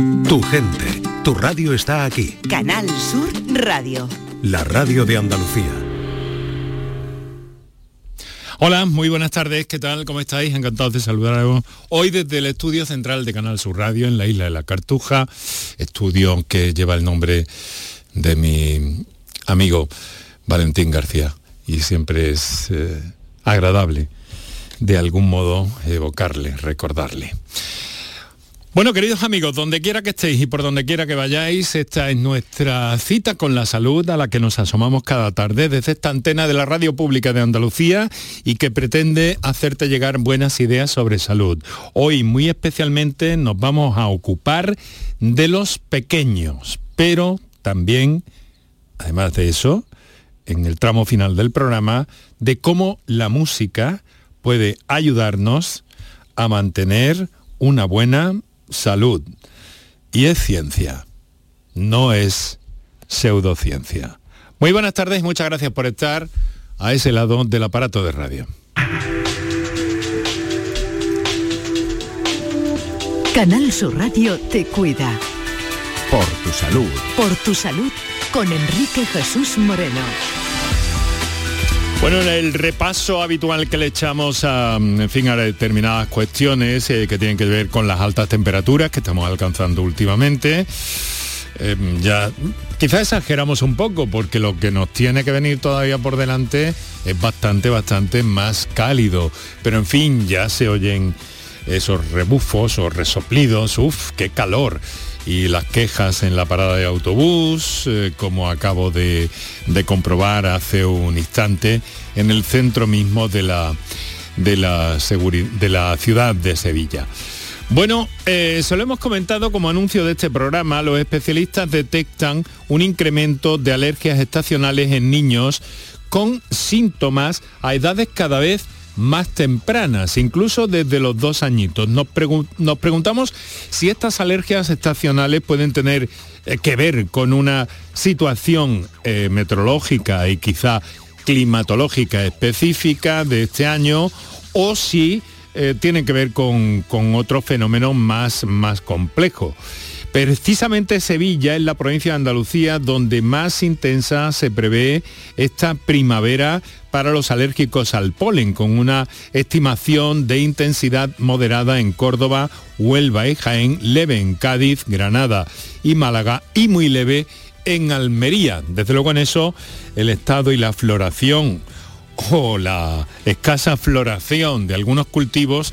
Tu gente, tu radio está aquí. Canal Sur Radio. La radio de Andalucía. Hola, muy buenas tardes, ¿qué tal? ¿Cómo estáis? Encantados de saludaros hoy desde el estudio central de Canal Sur Radio en la isla de la Cartuja, estudio que lleva el nombre de mi amigo Valentín García y siempre es eh, agradable de algún modo evocarle, recordarle. Bueno, queridos amigos, donde quiera que estéis y por donde quiera que vayáis, esta es nuestra cita con la salud a la que nos asomamos cada tarde desde esta antena de la Radio Pública de Andalucía y que pretende hacerte llegar buenas ideas sobre salud. Hoy muy especialmente nos vamos a ocupar de los pequeños, pero también, además de eso, en el tramo final del programa, de cómo la música puede ayudarnos a mantener una buena salud. Y es ciencia, no es pseudociencia. Muy buenas tardes muchas gracias por estar a ese lado del aparato de radio. Canal Sur Radio te cuida. Por tu salud. Por tu salud con Enrique Jesús Moreno. Bueno, en el repaso habitual que le echamos a, en fin, a determinadas cuestiones eh, que tienen que ver con las altas temperaturas que estamos alcanzando últimamente, eh, ya quizás exageramos un poco porque lo que nos tiene que venir todavía por delante es bastante, bastante más cálido. Pero en fin, ya se oyen esos rebufos o resoplidos, uff, qué calor y las quejas en la parada de autobús, eh, como acabo de, comprobar hace un instante, en el centro mismo de la, de la, ciudad de Sevilla. Bueno, eh, eso lo hemos comentado como anuncio de este programa, los especialistas detectan un incremento de alergias estacionales en niños con síntomas a edades cada vez más tempranas, incluso desde los dos añitos. Nos, preguntamos si estas alergias estacionales pueden tener eh, que ver con una situación eh, meteorológica y quizá climatológica específica de este año o si eh, tienen que ver con, con otro fenómeno más, más complejo. Precisamente Sevilla es la provincia de Andalucía donde más intensa se prevé esta primavera para los alérgicos al polen, con una estimación de intensidad moderada en Córdoba, Huelva y Jaén, leve en Cádiz, Granada y Málaga y muy leve en Almería. Desde luego en eso el estado y la floración o la escasa floración de algunos cultivos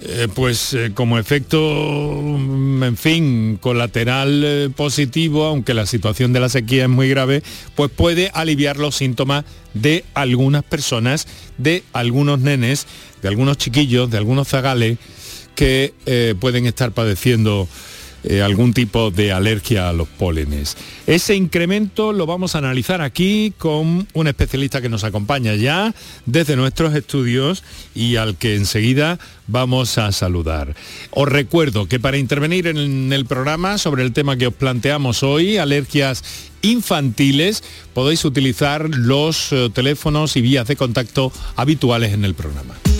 eh, pues eh, como efecto, mm, en fin, colateral eh, positivo, aunque la situación de la sequía es muy grave, pues puede aliviar los síntomas de algunas personas, de algunos nenes, de algunos chiquillos, de algunos zagales que pueden estar padeciendo eh, algún tipo de alergia a los pólenes. Ese incremento lo vamos a analizar aquí con un especialista que nos acompaña ya desde nuestros estudios y al que enseguida vamos a saludar. Os recuerdo que para intervenir en el programa sobre el tema que os planteamos hoy, alergias infantiles, podéis utilizar los eh, teléfonos y vías de contacto habituales en el programa.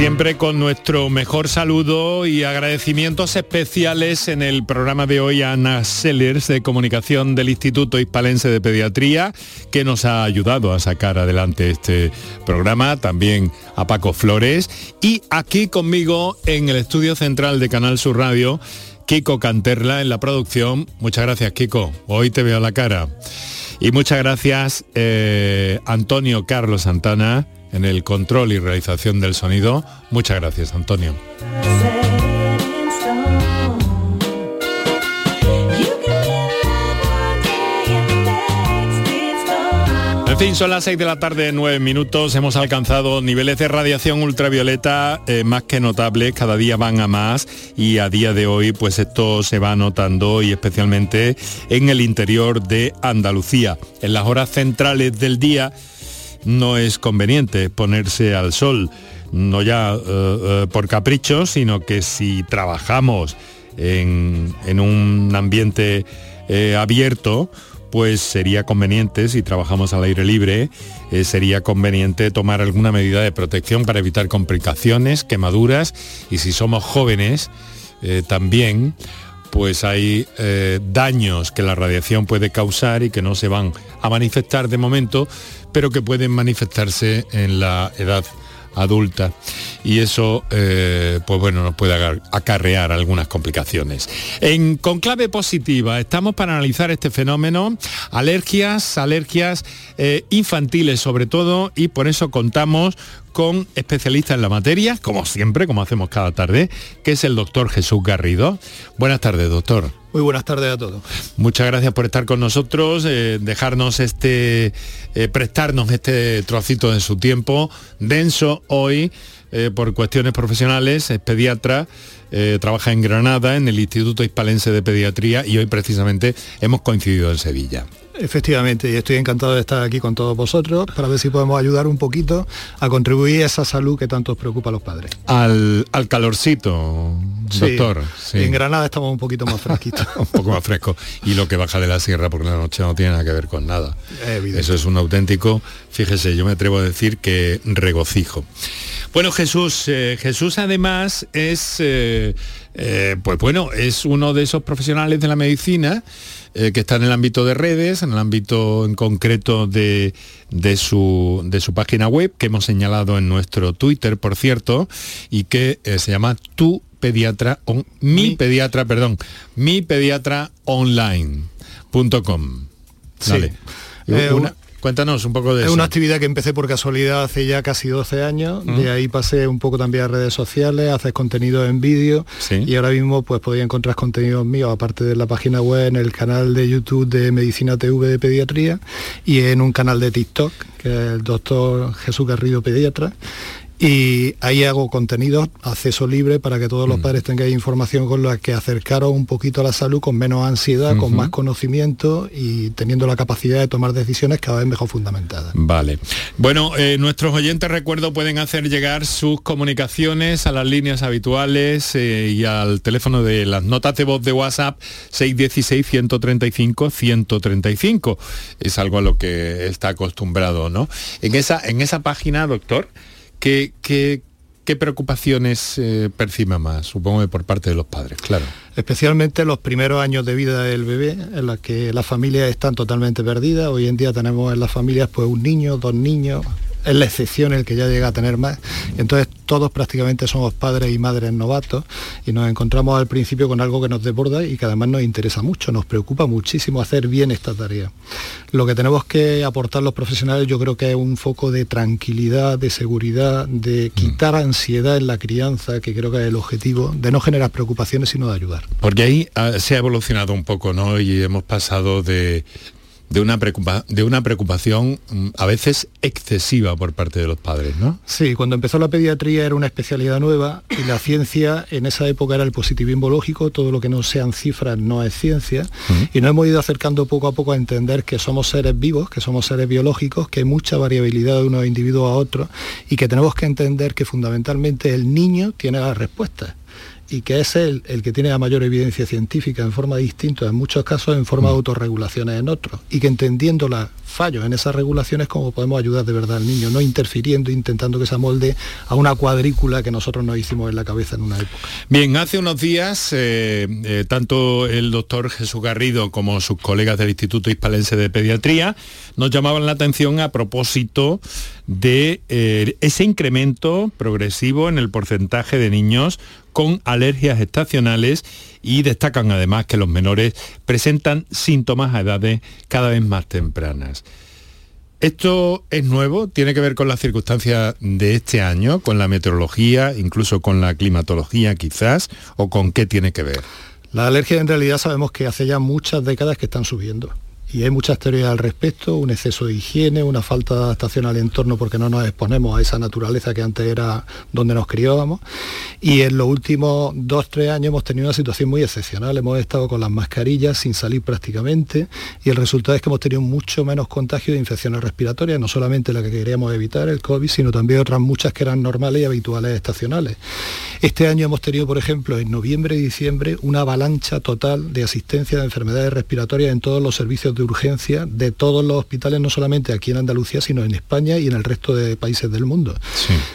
Siempre con nuestro mejor saludo y agradecimientos especiales en el programa de hoy a Ana Sellers de Comunicación del Instituto Hispalense de Pediatría, que nos ha ayudado a sacar adelante este programa, también a Paco Flores y aquí conmigo en el estudio central de Canal Sur Radio, Kiko Canterla en la producción. Muchas gracias Kiko, hoy te veo la cara. Y muchas gracias eh, Antonio Carlos Santana en el control y realización del sonido. Muchas gracias, Antonio. En fin, son las 6 de la tarde, 9 minutos. Hemos alcanzado niveles de radiación ultravioleta eh, más que notables, cada día van a más y a día de hoy pues esto se va notando y especialmente en el interior de Andalucía. En las horas centrales del día no es conveniente ponerse al sol, no ya eh, eh, por capricho, sino que si trabajamos en, un ambiente abierto, pues sería conveniente, si trabajamos al aire libre, eh, sería conveniente tomar alguna medida de protección para evitar complicaciones, quemaduras y si somos jóvenes eh, también, pues hay eh, daños que la radiación puede causar y que no se van a manifestar de momento, pero que pueden manifestarse en la edad adulta y eso eh, pues bueno nos puede acarrear algunas complicaciones. En conclave positiva estamos para analizar este fenómeno, alergias, alergias eh, infantiles sobre todo y por eso contamos con especialistas en la materia, como siempre, como hacemos cada tarde, que es el doctor Jesús Garrido. Buenas tardes, doctor. Muy buenas tardes a todos. Muchas gracias por estar con nosotros, eh, dejarnos este, eh, prestarnos este trocito de su tiempo denso hoy eh, por cuestiones profesionales, es pediatra, trabaja en Granada, en el Instituto Hispalense de Pediatría y hoy precisamente hemos coincidido en Sevilla. Efectivamente, y estoy encantado de estar aquí con todos vosotros para ver si podemos ayudar un poquito a contribuir a esa salud que tanto os preocupa a los padres. Al, calorcito, doctor. En Granada estamos un poquito más fresquitos. un poco más fresco. Y lo que baja de la sierra porque la noche no tiene nada que ver con nada. Eso es un auténtico, fíjese, yo me atrevo a decir que regocijo. Bueno, Jesús, eh, Jesús además es, eh, eh, pues bueno, es uno de esos profesionales de la medicina que está en el ámbito de redes, en el ámbito en concreto de, su, de su página web, que hemos señalado en nuestro Twitter, por cierto, y que se llama Tu Pediatra, mi, pediatra, perdón, mi pediatra online.com. Sí. Eh, Cuéntanos un poco de es eso. Es una actividad que empecé por casualidad hace ya casi 12 años. De ahí pasé un poco también a redes sociales, haces contenido en vídeo. Y ahora mismo pues podía encontrar contenidos míos, aparte de la página web, en el canal de YouTube de Medicina TV de Pediatría y en un canal de TikTok, que es el doctor Jesús Garrido Pediatra y ahí hago contenido, acceso libre para que todos los mm. padres tengan información con la que acercaros un poquito a la salud con menos ansiedad, con más conocimiento y teniendo la capacidad de tomar decisiones cada vez mejor fundamentadas. Vale. Bueno, eh, nuestros oyentes, recuerdo, pueden hacer llegar sus comunicaciones a las líneas habituales eh, y al teléfono de las notas de voz de WhatsApp 616-135-135. Es algo a lo que está acostumbrado, ¿no? En esa, en esa página, doctor, ¿Qué, qué, preocupaciones eh, más? Supongo que por parte de los padres, claro. Especialmente los primeros años de vida del bebé, en los que las familias están totalmente perdidas. Hoy en día tenemos en las familias pues un niño, dos niños, es la excepción el que ya llega a tener más. Entonces todos prácticamente somos padres y madres novatos y nos encontramos al principio con algo que nos desborda y que además nos interesa mucho, nos preocupa muchísimo hacer bien esta tarea. Lo que tenemos que aportar los profesionales yo creo que es un foco de tranquilidad, de seguridad, de mm. quitar ansiedad en la crianza, que creo que es el objetivo, de no generar preocupaciones sino de ayudar. Porque ahí ah, se ha evolucionado un poco, ¿no? Y hemos pasado de de una, de una preocupación mm, a veces excesiva por parte de los padres, ¿no? Sí, cuando empezó la pediatría era una especialidad nueva y la ciencia en esa época era el positivismo lógico, todo lo que no sean cifras no es ciencia, y nos hemos ido acercando poco a poco a entender que somos seres vivos, que somos seres biológicos, que hay mucha variabilidad de unos individuos a otros y que tenemos que entender que fundamentalmente el niño tiene las respuestas y que es él el que tiene la mayor evidencia científica en forma distinta, en muchos casos en forma de mm. autorregulaciones en otros, y que entendiendo los fallos en esas regulaciones, como podemos ayudar de verdad al niño, no interfiriendo, intentando que se amolde a una cuadrícula que nosotros nos hicimos en la cabeza en una época. Bien, hace unos días, eh, eh, tanto el doctor Jesús Garrido como sus colegas del Instituto Hispalense de Pediatría nos llamaban la atención a propósito de eh, ese incremento progresivo en el porcentaje de niños con alergias estacionales y destacan además que los menores presentan síntomas a edades cada vez más tempranas. ¿Esto es nuevo? ¿Tiene que ver con las circunstancias de este año, con la meteorología, incluso con la climatología quizás? ¿O con qué tiene que ver? La alergia en realidad sabemos que hace ya muchas décadas que están subiendo Y hay muchas teorías al respecto, un exceso de higiene, una falta de adaptación al entorno porque no nos exponemos a esa naturaleza que antes era donde nos criábamos. Y en los últimos dos, tres años hemos tenido una situación muy excepcional. Hemos estado con las mascarillas sin salir prácticamente y el resultado es que hemos tenido mucho menos contagio de infecciones respiratorias, no solamente la que queríamos evitar, el COVID, sino también otras muchas que eran normales y habituales estacionales. Este año hemos tenido, por ejemplo, en noviembre y diciembre, una avalancha total de asistencia de enfermedades respiratorias en todos los servicios urgencia de todos los hospitales, no solamente aquí en Andalucía, sino en España y en el resto de países del mundo.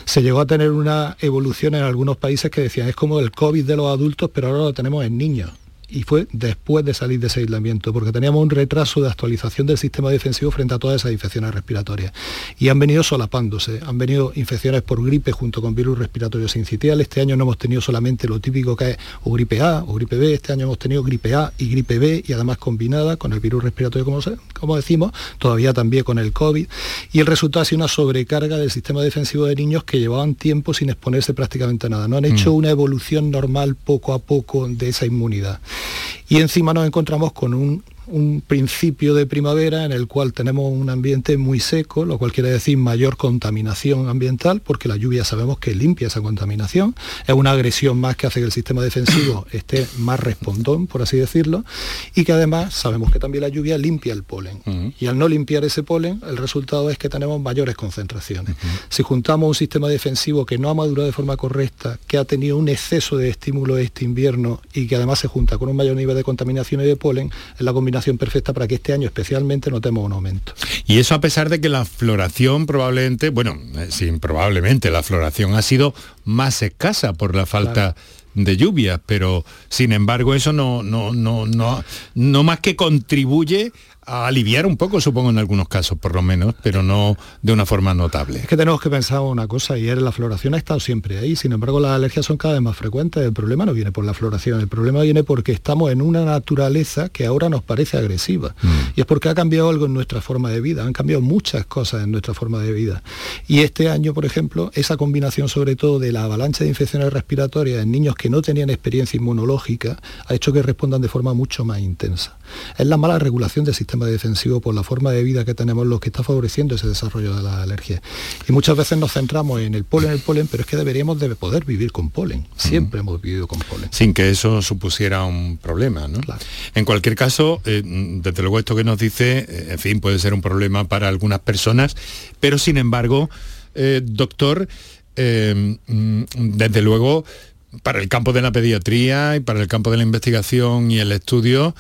Se llegó a tener una evolución en algunos países que decían, es como el COVID de los adultos, pero ahora lo tenemos en niños y fue después de salir de ese aislamiento, porque teníamos un retraso de actualización del sistema defensivo frente a todas esas infecciones respiratorias. Y han venido solapándose, han venido infecciones por gripe junto con virus respiratorios sincitial. Este año no hemos tenido solamente lo típico que es o gripe A o gripe B, este año hemos tenido gripe A y gripe B y además combinada con el virus respiratorio, como, como decimos, todavía también con el COVID. Y el resultado ha sido una sobrecarga del sistema defensivo de niños que llevaban tiempo sin exponerse prácticamente a nada. No han hecho mm. una evolución normal poco a poco de esa inmunidad. Y encima nos encontramos con un un principio de primavera en el cual tenemos un ambiente muy seco, lo cual quiere decir mayor contaminación ambiental, porque la lluvia sabemos que limpia esa contaminación, es una agresión más que hace que el sistema defensivo esté más respondón, por así decirlo, y que además sabemos que también la lluvia limpia el polen. Y al no limpiar ese polen, el resultado es que tenemos mayores concentraciones. Si juntamos un sistema defensivo que no ha madurado de forma correcta, que ha tenido un exceso de estímulo este invierno y que además se junta con un mayor nivel de contaminación y de polen, en la combinación perfecta para que este año especialmente notemos un aumento. Y eso a pesar de que la floración probablemente, bueno, eh, sí, probablemente la floración ha sido más escasa por la falta de lluvia, pero sin embargo eso no, no, no, no, no más que contribuye a aliviar un poco, supongo, en algunos casos, por lo menos, pero no de una forma notable. Es que tenemos que pensar una cosa, y es la floración ha estado siempre ahí, sin embargo las alergias son cada vez más frecuentes. El problema no viene por la floración, el problema viene porque estamos en una naturaleza que ahora nos parece agresiva. Mm. Y es porque ha cambiado algo en nuestra forma de vida, han cambiado muchas cosas en nuestra forma de vida. Y este año, por ejemplo, esa combinación sobre todo de la avalancha de infecciones respiratorias en niños que no tenían experiencia inmunológica, ha hecho que respondan de forma mucho más intensa. Es la mala regulación del sistema defensivo por la forma de vida que tenemos lo que está favoreciendo ese desarrollo de la alergia. Y muchas veces nos centramos en el polen, el polen, pero es que deberíamos de poder vivir con polen. Siempre hemos vivido con polen. Sin que eso supusiera un problema, ¿no? En cualquier caso, eh, desde luego esto que nos dice, eh, en fin, puede ser un problema para algunas personas, pero sin embargo, eh, doctor, mm, desde luego, para el campo de la pediatría y para el campo de la investigación y el estudio,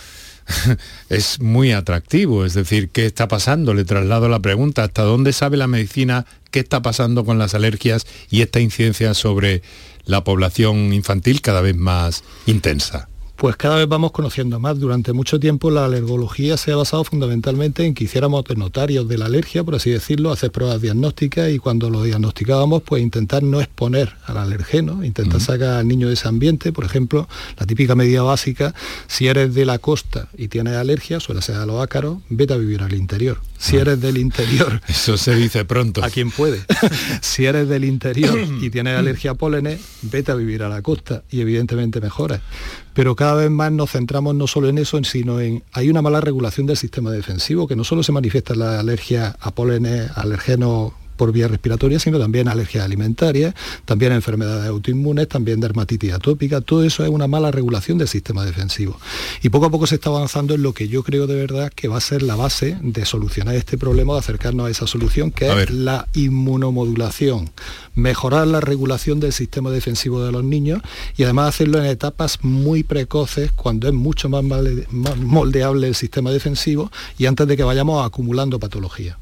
es muy atractivo. Es decir, ¿qué está pasando? Le traslado la pregunta, ¿hasta dónde sabe la medicina qué está pasando con las alergias y esta incidencia sobre la población infantil cada vez más intensa? Pues cada vez vamos conociendo más. Durante mucho tiempo la alergología se ha basado fundamentalmente en que hiciéramos notarios de la alergia, por así decirlo, hacer pruebas diagnósticas y cuando lo diagnosticábamos, pues intentar no exponer al alergeno, intentar sacar al niño de ese ambiente. Por ejemplo, la típica medida básica, si eres de la costa y tienes alergia, suele ser a los ácaros, vete a vivir al interior. Si ah. eres del interior... Eso se dice pronto. A quien puede. si eres del interior y tienes alergia a pólenes, vete a vivir a la costa y evidentemente mejoras pero cada vez más nos centramos no solo en eso, sino en hay una mala regulación del sistema defensivo que no solo se manifiesta en la alergia a pólenes, alergenos por vía respiratoria, sino también alergias alimentarias, también enfermedades autoinmunes, también dermatitis atópica, todo eso es una mala regulación del sistema defensivo. Y poco a poco se está avanzando en lo que yo creo de verdad que va a ser la base de solucionar este problema, de acercarnos a esa solución, que es la inmunomodulación, mejorar la regulación del sistema defensivo de los niños y además hacerlo en etapas muy precoces, cuando es mucho más moldeable el sistema defensivo y antes de que vayamos acumulando patología.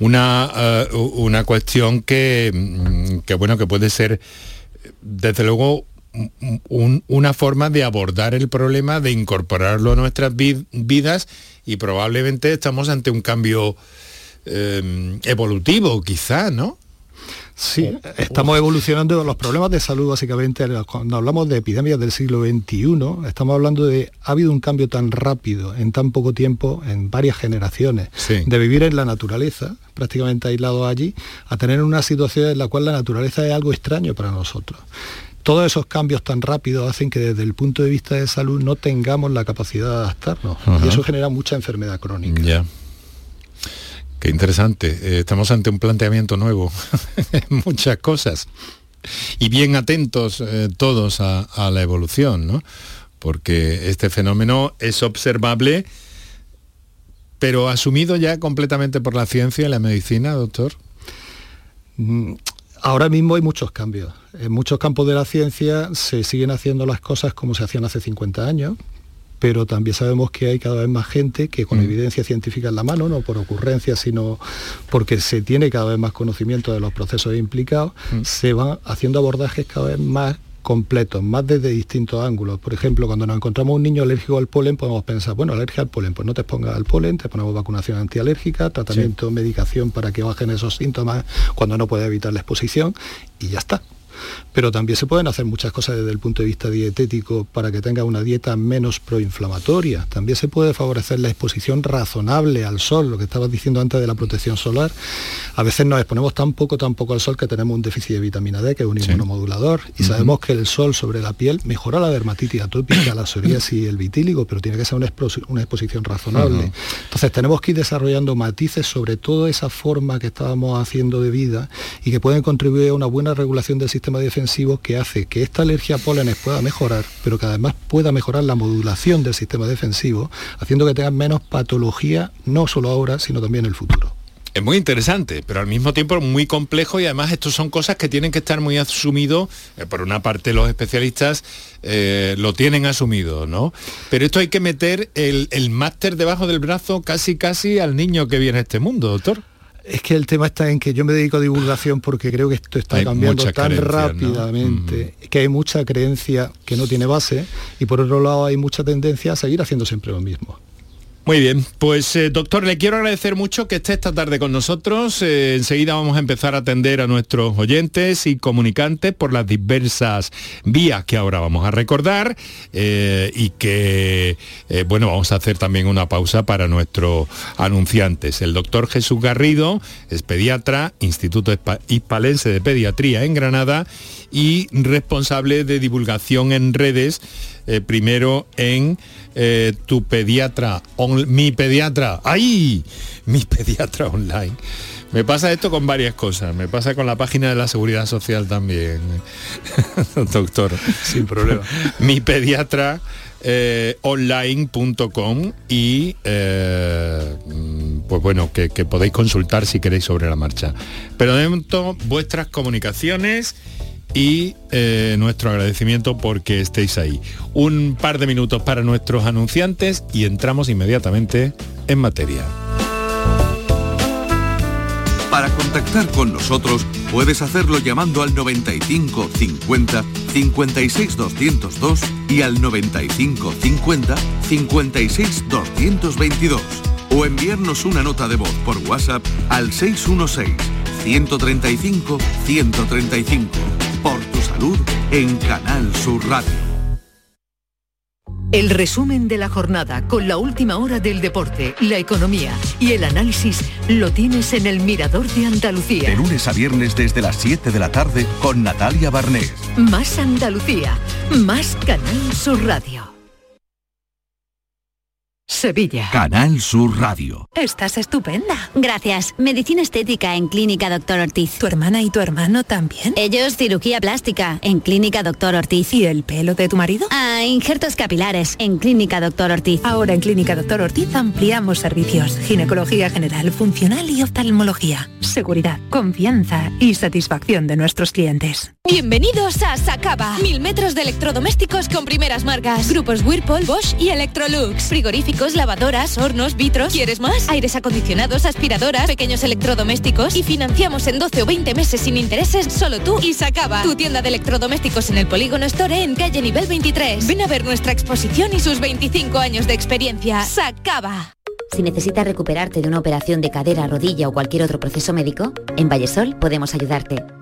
Una, eh, una cuestión que, mm, que, bueno, que puede ser, desde luego, una forma de abordar el problema, de incorporarlo a nuestras vidas y probablemente estamos ante un cambio eh, evolutivo, quizá, ¿no? Sí, estamos evolucionando los problemas de salud básicamente, cuando hablamos de epidemias del siglo XXI, estamos hablando de, ha habido un cambio tan rápido en tan poco tiempo, en varias generaciones, de vivir en la naturaleza, prácticamente aislado allí, a tener una situación en la cual la naturaleza es algo extraño para nosotros todos esos cambios tan rápidos hacen que desde el punto de vista de salud no tengamos la capacidad de adaptarnos. Y eso genera mucha enfermedad crónica. Qué interesante. Eh, estamos ante un planteamiento nuevo muchas cosas. Y bien atentos eh, todos a, a, la evolución, ¿no? Porque este fenómeno es observable, pero asumido ya completamente por la ciencia y la medicina, doctor. Mm, ahora mismo hay muchos cambios. En muchos campos de la ciencia se siguen haciendo las cosas como se hacían hace 50 años, pero también sabemos que hay cada vez más gente que con mm. evidencia científica en la mano, no por ocurrencia, sino porque se tiene cada vez más conocimiento de los procesos implicados, mm. se van haciendo abordajes cada vez más completos, más desde distintos ángulos. Por ejemplo, cuando nos encontramos un niño alérgico al polen, podemos pensar, bueno, alergia al polen, pues no te expongas al polen, te ponemos vacunación antialérgica, tratamiento, medicación para que bajen esos síntomas cuando no puede evitar la exposición y ya está pero también se pueden hacer muchas cosas desde el punto de vista dietético para que tenga una dieta menos proinflamatoria. También se puede favorecer la exposición razonable al sol, lo que estabas diciendo antes de la protección solar. A veces nos exponemos tan poco, tan poco al sol que tenemos un déficit de vitamina D, que es un inmunomodulador, y sabemos que el sol sobre la piel mejora la dermatitis atópica, la psoriasis y el vitíligo, pero tiene que ser una, exposición razonable. Entonces tenemos que ir desarrollando matices sobre toda esa forma que estábamos haciendo de vida y que pueden contribuir a una buena regulación del sistema defensivo que hace que esta alergia a pólenes pueda mejorar, pero que además pueda mejorar la modulación del sistema defensivo, haciendo que tengan menos patología, no solo ahora, sino también en el futuro. Es muy interesante, pero al mismo tiempo muy complejo y además estos son cosas que tienen que estar muy asumidos. Eh, por una parte los especialistas eh, lo tienen asumido, ¿no? Pero esto hay que meter el, el máster debajo del brazo casi casi al niño que viene a este mundo, doctor. Es que el tema está en que yo me dedico a divulgación porque creo que esto está cambiando tan rápidamente, que hay mucha creencia que no tiene base y por otro lado hay mucha tendencia a seguir haciendo siempre lo mismo. Muy bien, pues eh, doctor, le quiero agradecer mucho que esté esta tarde con nosotros. Eh, enseguida vamos a empezar a atender a nuestros oyentes y comunicantes por las diversas vías que ahora vamos a recordar eh, y que, bueno, vamos a hacer también una pausa para nuestros anunciantes. El doctor Jesús Garrido es pediatra, Instituto Hispalense de Pediatría en Granada y responsable de divulgación en redes, primero en eh, tu pediatra, mi pediatra, ¡ay! Mi pediatra online. Me pasa esto con varias cosas. Me pasa con la página de la Seguridad Social también, doctor. Sin problema. mi pediatra eh, online.com y eh, pues bueno, que, que podéis consultar si queréis sobre la marcha. Pero de momento, vuestras comunicaciones y eh, nuestro agradecimiento porque estéis ahí. Un par de minutos para nuestros anunciantes y entramos inmediatamente en materia. Para contactar con nosotros puedes hacerlo llamando al 95 50 56 202 y al 95 50 56 222 o enviarnos una nota de voz por WhatsApp al 616 135 135 por tu salud en Canal Sur Radio. El resumen de la jornada con la última hora del deporte, la economía y el análisis lo tienes en el Mirador de Andalucía. De lunes a viernes desde las 7 de la tarde con Natalia Barnés. Más Andalucía, más Canal Sur Radio. Sevilla. Canal Sur Radio. Estás estupenda. Gracias. Medicina estética en Clínica Doctor Ortiz. ¿Tu hermana y tu hermano también? Ellos cirugía plástica en Clínica Doctor Ortiz. ¿Y el pelo de tu marido? Ah, injertos capilares en Clínica Doctor Ortiz. Ahora en Clínica Doctor Ortiz ampliamos servicios. Ginecología general, funcional y oftalmología. Seguridad, confianza y satisfacción de nuestros clientes. Bienvenidos a Sacaba. Mil metros de electrodomésticos con primeras marcas. Grupos Whirlpool, Bosch y Electrolux. Frigoríficos lavadoras, hornos, vitros. ¿Quieres más? Aires acondicionados, aspiradoras, pequeños electrodomésticos y financiamos en 12 o 20 meses sin intereses solo tú y Sacaba. Tu tienda de electrodomésticos en el Polígono Store en calle nivel 23. Ven a ver nuestra exposición y sus 25 años de experiencia. Sacaba. Si necesitas recuperarte de una operación de cadera, rodilla o cualquier otro proceso médico, en Vallesol podemos ayudarte.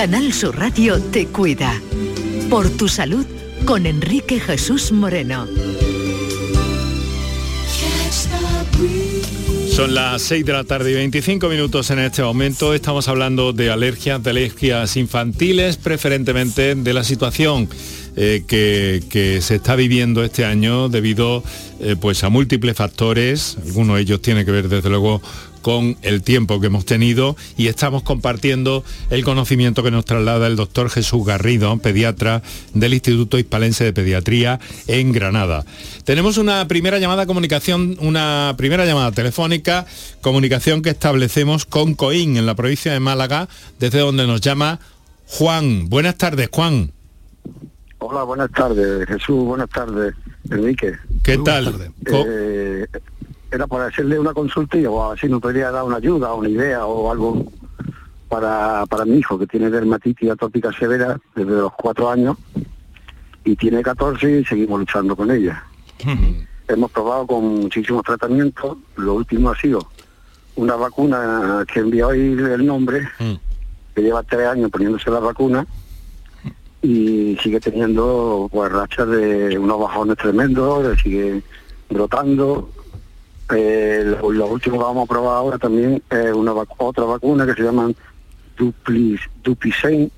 Canal Sur Radio te cuida. Por tu salud con Enrique Jesús Moreno. Son las 6 de la tarde y 25 minutos en este momento. Estamos hablando de alergias, de alergias infantiles, preferentemente de la situación eh, que, se está viviendo este año debido eh, pues a múltiples factores. Algunos de ellos tienen que ver desde luego con el tiempo que hemos tenido y estamos compartiendo el conocimiento que nos traslada el doctor Jesús Garrido, pediatra del Instituto Hispalense de Pediatría en Granada. Tenemos una primera llamada comunicación, una primera llamada telefónica, comunicación que establecemos con Coín en la provincia de Málaga, desde donde nos llama Juan. Buenas tardes, Juan. Hola, buenas tardes, Jesús, buenas tardes, Enrique. ¿Qué tal? Eh, era para hacerle una consulta y o así nos podría dar una ayuda, una idea o algo para, para mi hijo que tiene dermatitis atópica severa desde los cuatro años y tiene 14 y seguimos luchando con ella. Hemos probado con muchísimos tratamientos, lo último ha sido una vacuna que envió hoy el nombre, que lleva tres años poniéndose la vacuna y sigue teniendo pues rachas de unos bajones tremendos, sigue brotando, eh, lo, último que vamos a probar ahora también es una otra vacuna que se llama Duplis, Duplicen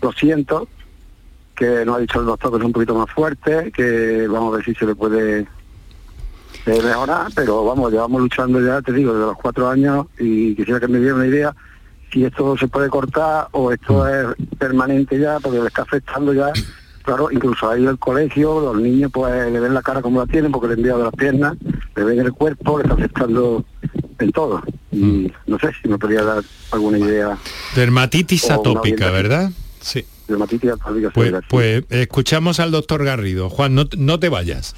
200, hmm. que nos ha dicho el doctor que es un poquito más fuerte, que vamos a ver si se le puede eh, mejorar, pero vamos, llevamos luchando ya, te digo, desde los cuatro años y quisiera que me diera una idea si esto se puede cortar o esto hmm. es permanente ya, porque le está afectando ya claro, incluso ahí el colegio, los niños pues le ven la cara como la tienen porque le he enviado las piernas, le ven el cuerpo, le está afectando en todo. Y mm. no sé si me podría dar alguna idea. Dermatitis atópica, ¿verdad? Sí. Dermatitis atópica. Pues, pues escuchamos al doctor Garrido. Juan, no, no te vayas.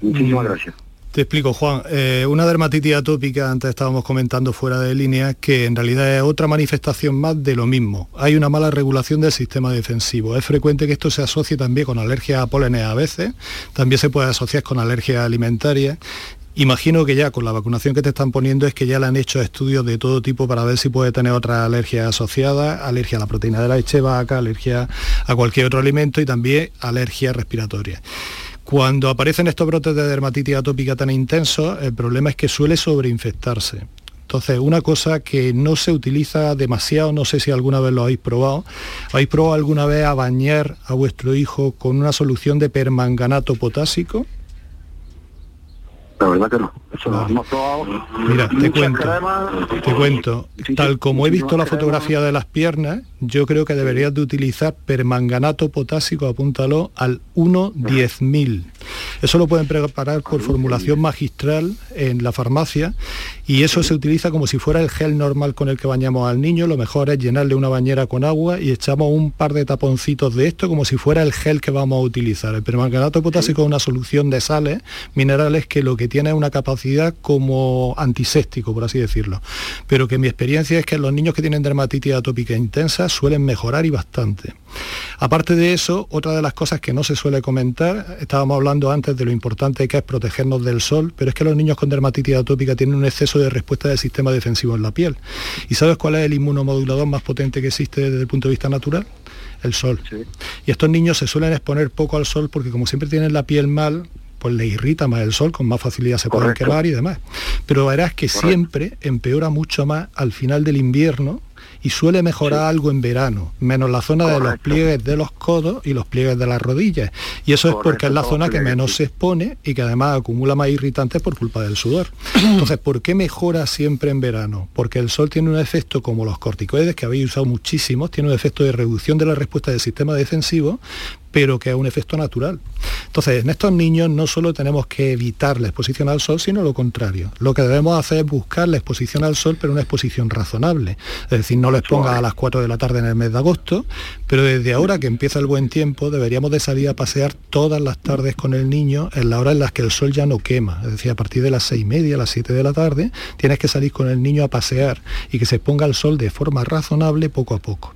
Muchísimas gracias. Te explico, Juan. Eh, una dermatitis atópica, antes estábamos comentando fuera de línea, que en realidad es otra manifestación más de lo mismo. Hay una mala regulación del sistema defensivo. Es frecuente que esto se asocie también con alergias a pólenes a veces, también se puede asociar con alergias alimentarias Imagino que ya con la vacunación que te están poniendo es que ya le han hecho estudios de todo tipo para ver si puede tener otras alergias asociadas, alergia a la proteína de la leche vaca, alergia a cualquier otro alimento y también alergia respiratoria. Cuando aparecen estos brotes de dermatitis atópica tan intensos, el problema es que suele sobreinfectarse. Entonces, una cosa que no se utiliza demasiado, no sé si alguna vez lo habéis probado, ¿habéis probado alguna vez a bañar a vuestro hijo con una solución de permanganato potásico? La verdad que no. Mira, te cuento, te cuento. Tal como he visto la fotografía de las piernas, yo creo que deberías de utilizar permanganato potásico, apúntalo, al 1-10.000. Eso lo pueden preparar por formulación magistral en la farmacia y eso se utiliza como si fuera el gel normal con el que bañamos al niño. Lo mejor es llenarle una bañera con agua y echamos un par de taponcitos de esto como si fuera el gel que vamos a utilizar. El permanganato potásico es una solución de sales minerales que lo que tiene es una capacidad como antiséptico, por así decirlo. Pero que mi experiencia es que los niños que tienen dermatitis atópica intensa suelen mejorar y bastante. Aparte de eso, otra de las cosas que no se suele comentar, estábamos hablando antes de lo importante que es protegernos del sol, pero es que los niños con dermatitis atópica tienen un exceso de respuesta del sistema defensivo en la piel. ¿Y sabes cuál es el inmunomodulador más potente que existe desde el punto de vista natural? El sol. Y estos niños se suelen exponer poco al sol porque como siempre tienen la piel mal, pues le irrita más el sol, con más facilidad se pueden quemar y demás. Pero verás que siempre empeora mucho más al final del invierno y suele mejorar algo en verano, menos la zona de los pliegues de los codos y los pliegues de las rodillas. Y eso es porque es la zona que menos se expone y que además acumula más irritantes por culpa del sudor. Entonces, ¿por qué mejora siempre en verano? Porque el sol tiene un efecto como los corticoides, que habéis usado muchísimos, tiene un efecto de reducción de la respuesta del sistema defensivo, pero que es un efecto natural. Entonces, en estos niños no solo tenemos que evitar la exposición al sol, sino lo contrario. Lo que debemos hacer es buscar la exposición al sol, pero una exposición razonable. Es decir, no les ponga a las 4 de la tarde en el mes de agosto, pero desde ahora que empieza el buen tiempo, deberíamos de salir a pasear todas las tardes con el niño en la hora en las que el sol ya no quema. Es decir, a partir de las seis y media, las 7 de la tarde, tienes que salir con el niño a pasear y que se ponga el sol de forma razonable poco a poco.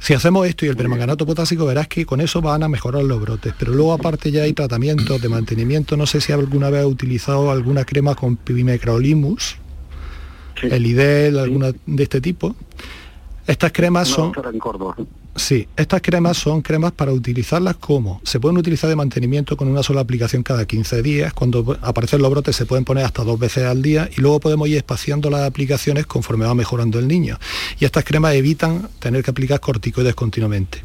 Si hacemos esto y el permanganato potásico, verás que con eso van a mejorar los brotes. Pero luego aparte ya hay tratamientos de mantenimiento. No sé si alguna vez ha utilizado alguna crema con pimecrolimus, el IDEL, alguna de este tipo. Estas cremas son... Sí, estas cremas son cremas para utilizarlas como se pueden utilizar de mantenimiento con una sola aplicación cada 15 días. Cuando aparecen los brotes se pueden poner hasta dos veces al día y luego podemos ir espaciando las aplicaciones conforme va mejorando el niño. Y estas cremas evitan tener que aplicar corticoides continuamente.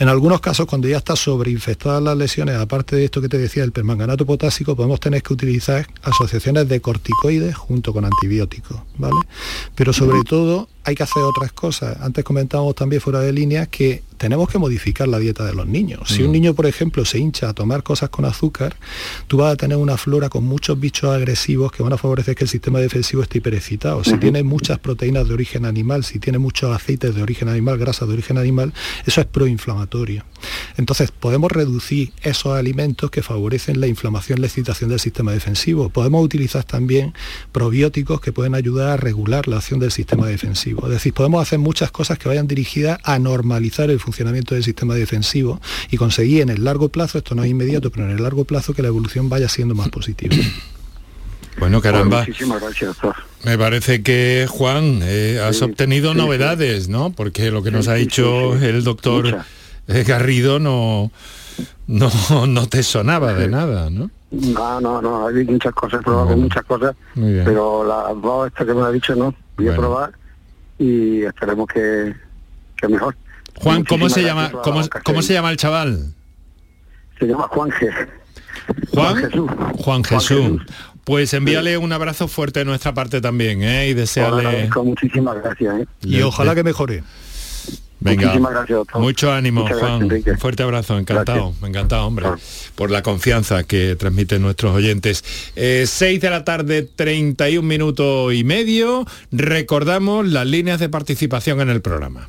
En algunos casos, cuando ya está sobreinfectadas las lesiones, aparte de esto que te decía, el permanganato potásico, podemos tener que utilizar asociaciones de corticoides junto con antibióticos, ¿vale? Pero sobre todo hay que hacer otras cosas. Antes comentábamos también fuera de línea que que tenemos que modificar la dieta de los niños. Si un mm. niño, por ejemplo, se hincha a tomar cosas con azúcar, tú vas a tener una flora con muchos bichos agresivos que van a favorecer que el sistema defensivo esté hiperexcitado. Si tiene muchas proteínas de origen animal, si tiene muchos aceites de origen animal, grasas de origen animal, eso es proinflamatorio. Entonces, podemos reducir esos alimentos que favorecen la inflamación, la excitación del sistema defensivo. Podemos utilizar también probióticos que pueden ayudar a regular la acción del sistema defensivo. Es decir, podemos hacer muchas cosas que vayan dirigidas a normalizar el funcionamiento del sistema defensivo y conseguir en el largo plazo, esto no es inmediato, pero en el largo plazo que la evolución vaya siendo más positiva. Bueno, caramba. muchísimas gracias, doctor. Me parece que, Juan, eh, has obtenido novedades, ¿no? Porque lo que nos ha dicho el doctor eh, Garrido no, no, no te sonaba de nada, ¿no? No, no, no, hay muchas cosas, he probado muchas cosas, pero las dos estas que me ha dicho no, voy a probar y esperemos que, que mejor. Juan, ¿cómo se llama cómo, cómo se llama el chaval? Se llama Juan G. Juan, Jesús. Juan Jesús. Pues envíale un abrazo fuerte de nuestra parte también, ¿eh? Y desearle... muchísimas gracias, ¿eh? Y ojalá que mejore. Venga, mucho ánimo, Juan. Un fuerte abrazo, encantado, encantado, hombre, por la confianza que transmiten nuestros oyentes. Eh, 6 de la tarde, 31 minutos y medio. Recordamos las líneas de participación en el programa.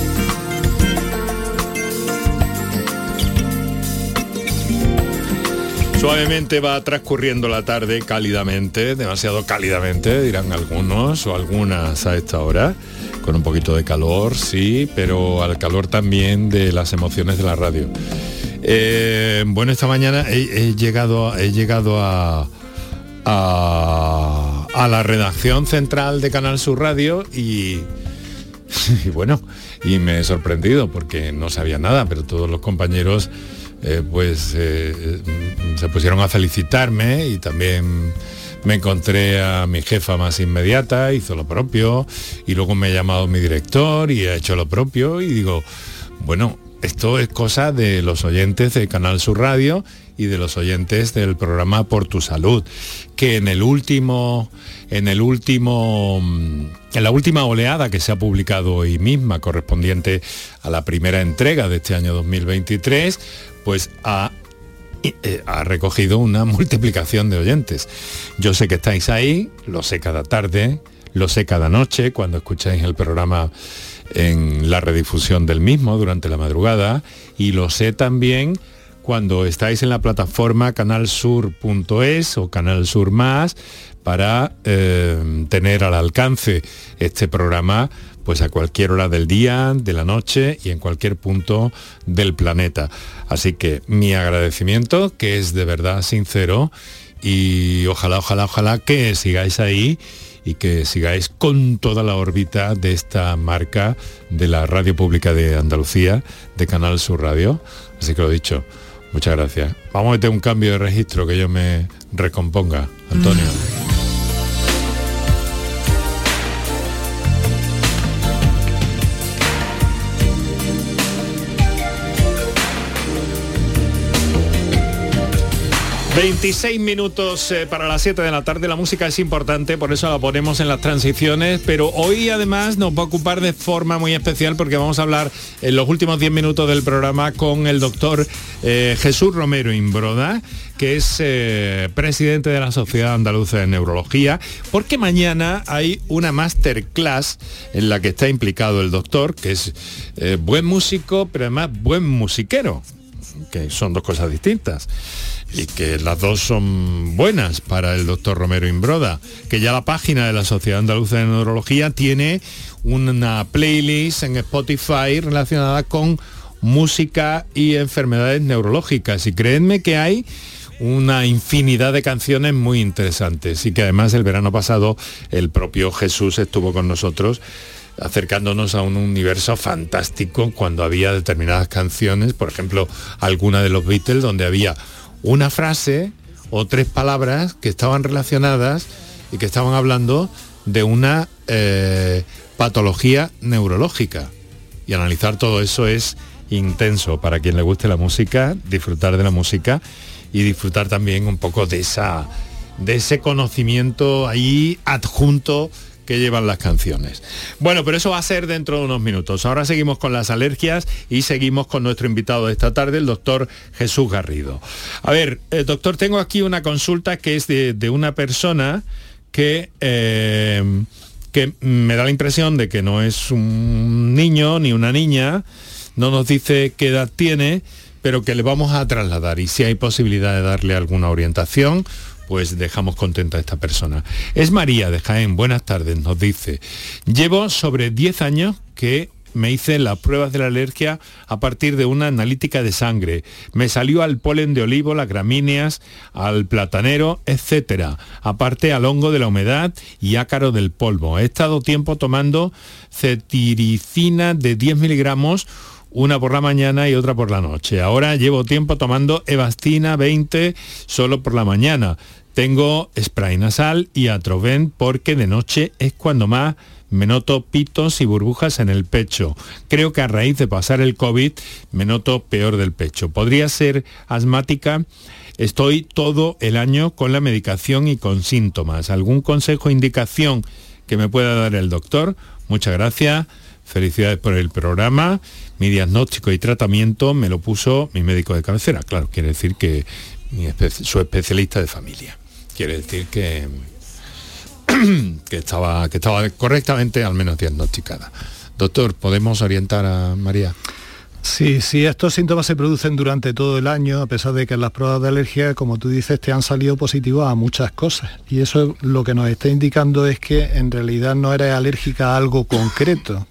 Suavemente va transcurriendo la tarde cálidamente, demasiado cálidamente, dirán algunos o algunas a esta hora, con un poquito de calor, sí, pero al calor también de las emociones de la radio. Eh, bueno, esta mañana he, llegado, he llegado a, la redacción central de Canal Sur Radio y, bueno, y me he sorprendido porque no sabía nada, pero todos los compañeros eh, pues eh, se pusieron a felicitarme y también me encontré a mi jefa más inmediata, hizo lo propio y luego me ha llamado mi director y ha hecho lo propio y digo, bueno, esto es cosa de los oyentes de Canal Sur Radio y de los oyentes del programa Por tu Salud, que en el último, en el último, mm, en la última oleada que se ha publicado hoy misma, correspondiente a la primera entrega de este año 2023, pues ha eh, ha recogido una multiplicación de oyentes. Yo sé que estáis ahí, lo sé cada tarde, lo sé cada noche cuando escucháis el programa en la redifusión del mismo durante la madrugada y lo sé también cuando estáis en la plataforma canalsur.es o Canal Sur Más para eh, tener al alcance este programa pues a cualquier hora del día, de la noche y en cualquier punto del planeta. Así que mi agradecimiento, que es de verdad sincero, y ojalá, ojalá, ojalá que sigáis ahí y que sigáis con toda la órbita de esta marca de la Radio Pública de Andalucía, de Canal Sur Radio. Así que lo dicho, muchas gracias. Vamos a meter un cambio de registro que yo me recomponga, Antonio. 26 minutos eh, para las 7 de la tarde. La música es importante, por eso la ponemos en las transiciones, pero hoy además nos va a ocupar de forma muy especial porque vamos a hablar en los últimos 10 minutos del programa con el doctor eh, Jesús Romero Imbroda, que es eh, presidente de la Sociedad Andaluza de Neurología, porque mañana hay una masterclass en la que está implicado el doctor, que es buen músico, pero además buen musiquero, que son dos cosas distintas y que las dos son buenas para el doctor Romero Imbroda, que ya la página de la Sociedad Andaluza de Neurología tiene una playlist en Spotify relacionada con música y enfermedades neurológicas. Y créanme que hay una infinidad de canciones muy interesantes y que además el verano pasado el propio Jesús estuvo con nosotros acercándonos a un universo fantástico cuando había determinadas canciones, por ejemplo, alguna de los Beatles donde había una frase o tres palabras que estaban relacionadas y que estaban hablando de una eh, patología neurológica. Y analizar todo eso es intenso para quien le guste la música, disfrutar de la música y disfrutar también un poco de esa de ese conocimiento ahí adjunto que llevan las canciones. Bueno, pero eso va a ser dentro de unos minutos. Ahora seguimos con las alergias y seguimos con nuestro invitado de esta tarde, el doctor Jesús Garrido. A ver, eh, doctor, tengo aquí una consulta que es de, una persona que, eh, que me da la impresión de que no es un niño ni una niña, no nos dice qué edad tiene, pero que le vamos a trasladar y si hay posibilidad de darle alguna orientación pues dejamos contenta a esta persona. Es María de Jaén, buenas tardes, nos dice, llevo sobre 10 años que me hice las pruebas de la alergia a partir de una analítica de sangre. Me salió al polen de olivo, las gramíneas, al platanero, etcétera. Aparte al hongo de la humedad y ácaro del polvo. He estado tiempo tomando cetiricina de 10 miligramos una por la mañana y otra por la noche. Ahora llevo tiempo tomando Evastina 20 solo por la mañana. Tengo spray nasal y atroven porque de noche es cuando más me noto pitos y burbujas en el pecho. Creo que a raíz de pasar el COVID me noto peor del pecho. ¿Podría ser asmática? Estoy todo el año con la medicación y con síntomas. ¿Algún consejo o indicación que me pueda dar el doctor? Muchas gracias. Felicidades por el programa. Mi diagnóstico y tratamiento me lo puso mi médico de cabecera. Claro, quiere decir que su especialista de familia quiere decir que, que, estaba, que estaba correctamente al menos diagnosticada. Doctor, ¿podemos orientar a María? Sí, sí, estos síntomas se producen durante todo el año, a pesar de que las pruebas de alergia, como tú dices, te han salido positivas a muchas cosas. Y eso lo que nos está indicando es que en realidad no eres alérgica a algo concreto,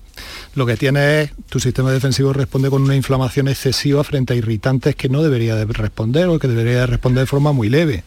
lo que tiene es, tu sistema defensivo responde con una inflamación excesiva frente a irritantes que no debería de responder o que debería de responder de forma muy leve.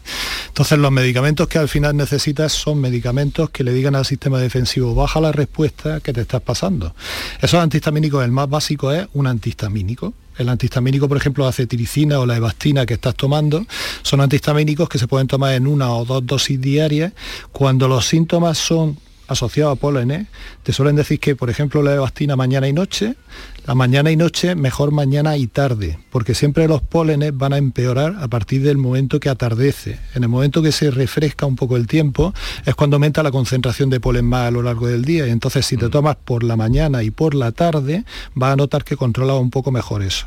Entonces los medicamentos que al final necesitas son medicamentos que le digan al sistema defensivo, baja la respuesta que te estás pasando. Esos antihistamínicos, el más básico es un antihistamínico, el antihistamínico, por ejemplo, la cetiricina o la evastina que estás tomando, son antihistamínicos que se pueden tomar en una o dos dosis diarias cuando los síntomas son asociado a pólenes, te suelen decir que, por ejemplo, la evastina mañana y noche, la mañana y noche, mejor mañana y tarde, porque siempre los pólenes van a empeorar a partir del momento que atardece. En el momento que se refresca un poco el tiempo, es cuando aumenta la concentración de polen más a lo largo del día. Y entonces, si te tomas por la mañana y por la tarde, vas a notar que controla un poco mejor eso.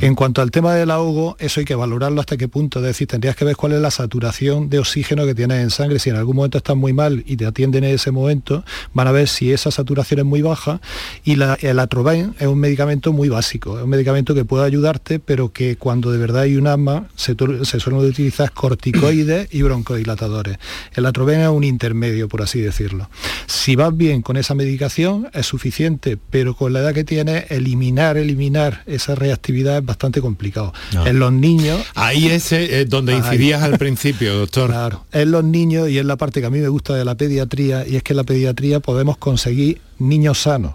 En cuanto al tema del ahogo, eso hay que valorarlo hasta qué punto. Es decir, tendrías que ver cuál es la saturación de oxígeno que tienes en sangre. Si en algún momento estás muy mal y te atienden en ese momento, van a ver si esa saturación es muy baja. Y la, el atroben es un medicamento muy básico, es un medicamento que puede ayudarte, pero que cuando de verdad hay un asma se, suelen utilizar corticoides y broncodilatadores. El atroben es un intermedio, por así decirlo. Si vas bien con esa medicación es suficiente, pero con la edad que tiene, eliminar, eliminar esa reactividad es bastante complicado. En los niños... Ahí es eh, donde incidías al principio, doctor. Claro, en los niños y es la parte que a mí me gusta de la pediatría, y es que en la pediatría podemos conseguir niños sanos,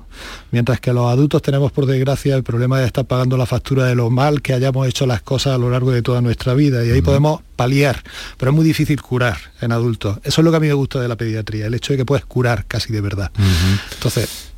mientras que los adultos tenemos por desgracia el problema de estar pagando la factura de lo mal que hayamos hecho las cosas a lo largo de toda nuestra vida y ahí podemos paliar, pero es muy difícil curar en adultos. Eso es lo que a mí me gusta de la pediatría, el hecho de que puedes curar casi de verdad. Entonces,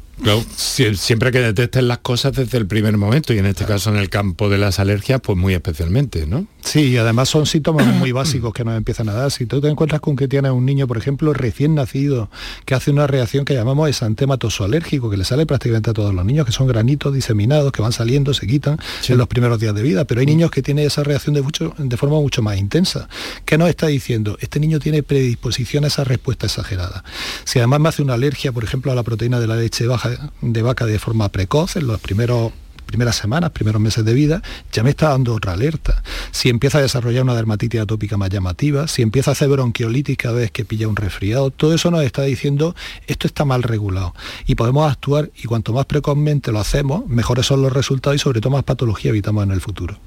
siempre que detecten las cosas desde el primer momento y en este caso en el campo de las alergias, pues muy especialmente, ¿no? Sí, y además son síntomas muy básicos que nos empiezan a dar. Si tú te encuentras con que tienes un niño, por ejemplo, recién nacido, que hace una reacción que llamamos exantema alérgico, que le sale prácticamente a todos los niños, que son granitos diseminados, que van saliendo, se quitan en los primeros días de vida, pero hay niños que tienen esa reacción de, mucho, de forma mucho más intensa. ¿Qué nos está diciendo? Este niño tiene predisposición a esa respuesta exagerada. Si además me hace una alergia, por ejemplo, a la proteína de la leche baja, de vaca de forma precoz, en los primeros primeras semanas, primeros meses de vida, ya me está dando otra alerta. Si empieza a desarrollar una dermatitis atópica más llamativa, si empieza a hacer bronquiolitis cada vez que pilla un resfriado, todo eso nos está diciendo esto está mal regulado y podemos actuar y cuanto más precozmente lo hacemos, mejores son los resultados y sobre todo más patología evitamos en el futuro.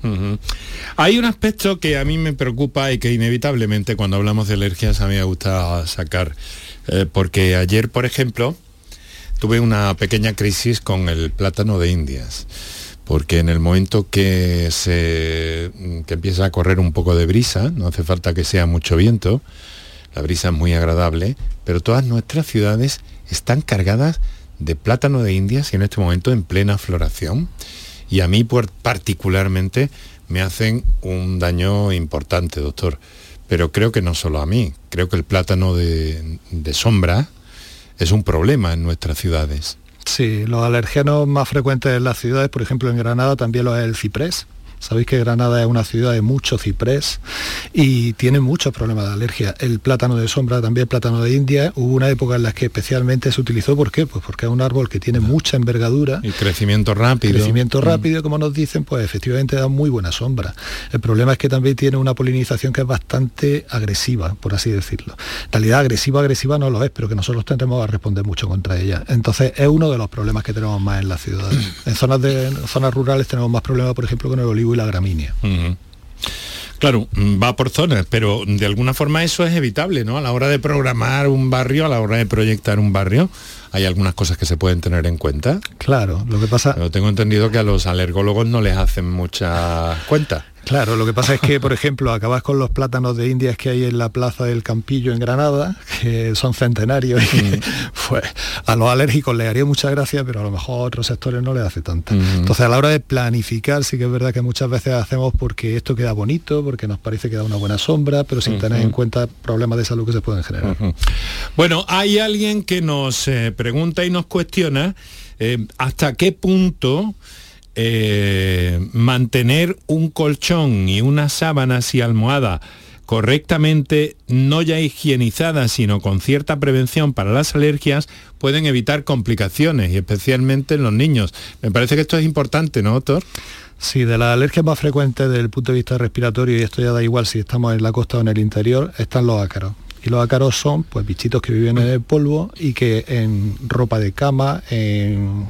Hay un aspecto que a mí me preocupa y que inevitablemente cuando hablamos de alergias a mí me gusta sacar, eh, porque ayer, por ejemplo, tuve una pequeña crisis con el plátano de Indias porque en el momento que se que empieza a correr un poco de brisa, no hace falta que sea mucho viento, la brisa es muy agradable, pero todas nuestras ciudades están cargadas de plátano de Indias y en este momento en plena floración. Y a mí particularmente me hacen un daño importante, doctor. Pero creo que no solo a mí, creo que el plátano de, de sombra es un problema en nuestras ciudades. Sí, los alergenos más frecuentes en las ciudades, por ejemplo en Granada también lo es el ciprés, Sabéis que Granada es una ciudad de mucho ciprés y tiene muchos problemas de alergia. El plátano de sombra, también el plátano de India, hubo una época en la que especialmente se utilizó, ¿por qué? Pues porque es un árbol que tiene mucha envergadura. Y crecimiento rápido. Crecimiento mm. rápido, como nos dicen, pues efectivamente da muy buena sombra. El problema es que también tiene una polinización que es bastante agresiva, por así decirlo. En realidad agresiva, agresiva no lo es, pero que nosotros tendremos a responder mucho contra ella. Entonces es uno de los problemas que tenemos más en la ciudad. En zonas, de, zonas rurales tenemos más problemas, por ejemplo, con el olivo y la gramínea. Claro, mm, va por zonas, pero de alguna forma eso es evitable, ¿no? A la hora de programar un barrio, a la hora de proyectar un barrio, hay algunas cosas que se pueden tener en cuenta. Claro, lo que pasa... Pero tengo entendido que a los alergólogos no les hacen mucha cuenta. Claro, lo que pasa es que, por ejemplo, acabas con los plátanos de Indias que hay en la Plaza del Campillo en Granada, que son centenarios, y mm. pues a los alérgicos les haría mucha gracia, pero a lo mejor a otros sectores no les hace tanta. Mm. Entonces, a la hora de planificar, sí que es verdad que muchas veces hacemos porque esto queda bonito, porque nos parece que da una buena sombra, pero sin tener en cuenta problemas de salud que se pueden generar. Bueno, hay alguien que nos eh, pregunta y nos cuestiona eh, hasta qué punto eh, mantener un colchón y unas sábanas y almohada correctamente, no ya higienizadas, sino con cierta prevención para las alergias, pueden evitar complicaciones, y especialmente en los niños. Me parece que esto es importante, ¿no, doctor? Sí, de las alergias más frecuentes desde el punto de vista respiratorio, y esto ya da igual si estamos en la costa o en el interior, están los ácaros. Y los ácaros son pues bichitos que viven en el polvo y que en ropa de cama, en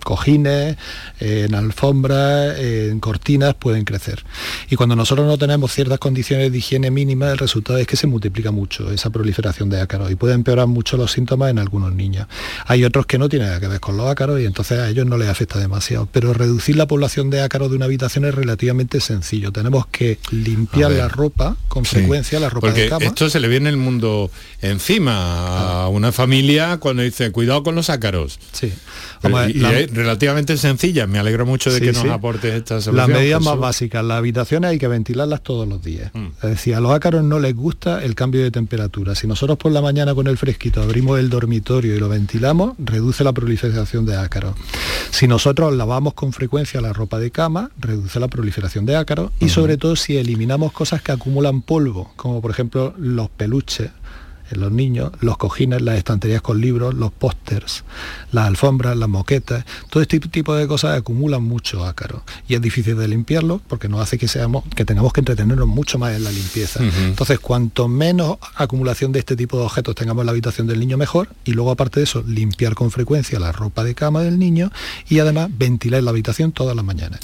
cojines, en alfombras, en cortinas pueden crecer. Y cuando nosotros no tenemos ciertas condiciones de higiene mínima, el resultado es que se multiplica mucho esa proliferación de ácaros y puede empeorar mucho los síntomas en algunos niños. Hay otros que no tienen nada que ver con los ácaros y entonces a ellos no les afecta demasiado. Pero reducir la población de ácaros de una habitación es relativamente sencillo. Tenemos que limpiar la ropa con frecuencia, la ropa de cama. Esto se le viene el mundo encima a una familia cuando dice cuidado con los ácaros. Sí relativamente sencilla. Me alegro mucho de que nos aporte esta solución. Las medidas más básicas, las habitaciones hay que ventilarlas todos los días. Mm. Es decir, a los ácaros no les gusta el cambio de temperatura. Si nosotros por la mañana con el fresquito abrimos el dormitorio y lo ventilamos, reduce la proliferación de ácaros. Si nosotros lavamos con frecuencia la ropa de cama, reduce la proliferación de ácaros y sobre todo si eliminamos cosas que acumulan polvo, como por ejemplo los peluches, en los niños, los cojines, las estanterías con libros, los pósters, las alfombras, las moquetas, todo este tipo de cosas acumulan mucho ácaro y es difícil de limpiarlo porque nos hace que seamos que tengamos que entretenernos mucho más en la limpieza. Entonces, cuanto menos acumulación de este tipo de objetos tengamos en la habitación del niño mejor y luego aparte de eso, limpiar con frecuencia la ropa de cama del niño y además ventilar la habitación todas las mañanas.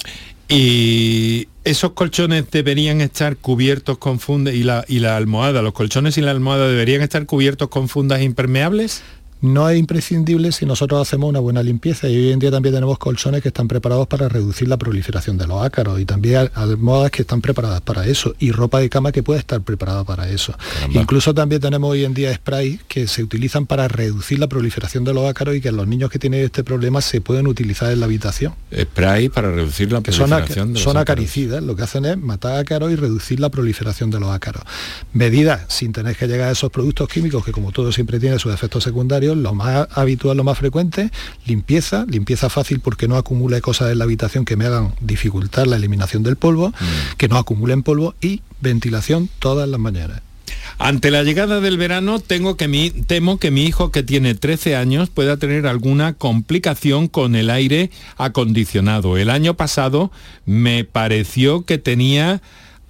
Y esos colchones deberían estar cubiertos con fundas y la, y la almohada, los colchones y la almohada deberían estar cubiertos con fundas impermeables. No es imprescindible si nosotros hacemos una buena limpieza y hoy en día también tenemos colchones que están preparados para reducir la proliferación de los ácaros y también almohadas que están preparadas para eso y ropa de cama que puede estar preparada para eso. Incluso también tenemos hoy en día spray que se utilizan para reducir la proliferación de los ácaros y que los niños que tienen este problema se pueden utilizar en la habitación. Spray para reducir la proliferación de los Son acaricidas, lo que hacen es matar ácaros y reducir la proliferación de los ácaros. Medidas sin tener que llegar a esos productos químicos que como todo siempre tiene sus efectos secundarios, lo más habitual, lo más frecuente, limpieza, limpieza fácil porque no acumule cosas en la habitación que me hagan dificultar la eliminación del polvo, mm. que no acumulen polvo y ventilación todas las mañanas. Ante la llegada del verano tengo que mi, temo que mi hijo que tiene 13 años pueda tener alguna complicación con el aire acondicionado. El año pasado me pareció que tenía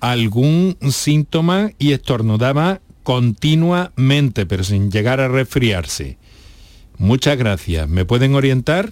algún síntoma y estornudaba continuamente, pero sin llegar a resfriarse. Muchas gracias. ¿Me pueden orientar?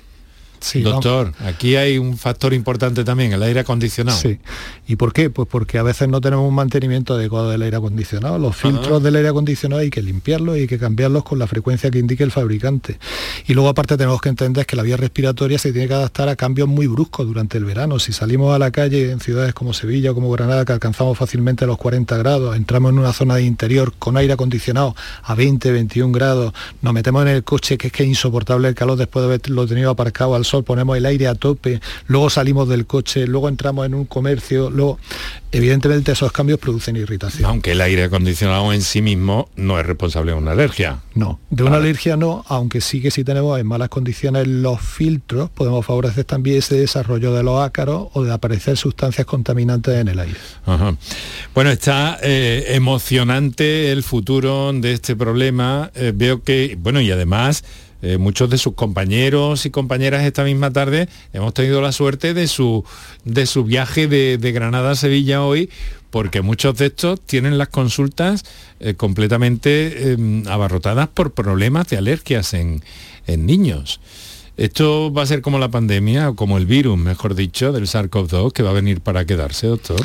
Doctor, aquí hay un factor importante también, el aire acondicionado. Sí. ¿Y por qué? Pues porque a veces no tenemos un mantenimiento adecuado del aire acondicionado. Los filtros del aire acondicionado hay que limpiarlos y hay que cambiarlos con la frecuencia que indique el fabricante. Y luego aparte tenemos que entender que la vía respiratoria se tiene que adaptar a cambios muy bruscos durante el verano. Si salimos a la calle en ciudades como Sevilla o como Granada, que alcanzamos fácilmente los 40 grados, entramos en una zona de interior con aire acondicionado a 20, 21 grados, nos metemos en el coche que es que es insoportable el calor después de haberlo tenido aparcado al sol, ponemos el aire a tope, luego salimos del coche, luego entramos en un comercio, luego evidentemente esos cambios producen irritación. Aunque el aire acondicionado en sí mismo no es responsable de una alergia. No, de una alergia no, aunque sí que si tenemos en malas condiciones los filtros, podemos favorecer también ese desarrollo de los ácaros o de aparecer sustancias contaminantes en el aire. Bueno, está eh, emocionante el futuro de este problema. Eh, veo que, bueno, y además eh, muchos de sus compañeros y compañeras esta misma tarde hemos tenido la suerte de su, de su viaje de, Granada a Sevilla hoy, porque muchos de estos tienen las consultas eh, completamente em, abarrotadas por problemas de alergias en, niños. Esto va a ser como la pandemia, o como el virus, mejor dicho, del SARS-CoV-2, que va a venir para quedarse, doctor.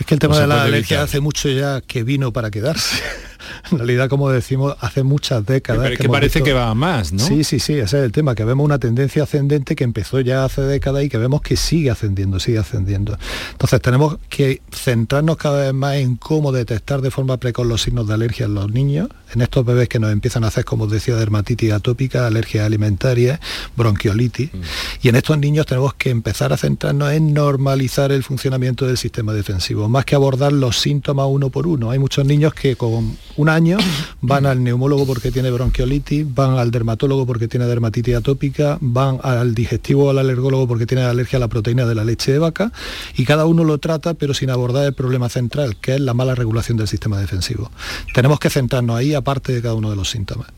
Es que el tema de la alergia hace mucho ya que vino para quedarse. en realidad, como decimos, hace muchas décadas. Pero es que, parece que va a más, ¿no? Sí, sí, sí, ese es el tema, que vemos una tendencia ascendente que empezó ya hace décadas y que vemos que sigue ascendiendo, sigue ascendiendo. Entonces tenemos que centrarnos cada vez más en cómo detectar de forma precoz los signos de alergia en los niños, en estos bebés que nos empiezan a hacer, como decía, dermatitis atópica, alergia alimentaria, bronquiolitis. Mm. Y en estos niños tenemos que empezar a centrarnos en normalizar el funcionamiento del sistema defensivo, más que abordar los síntomas uno por uno. Hay muchos niños que con un año, van al neumólogo porque tiene bronquiolitis, van al dermatólogo porque tiene dermatitis atópica, van al digestivo o al alergólogo porque tiene alergia a la proteína de la leche de vaca y cada uno lo trata pero sin abordar el problema central, que es la mala regulación del sistema defensivo. Tenemos que centrarnos ahí aparte de cada uno de los síntomas.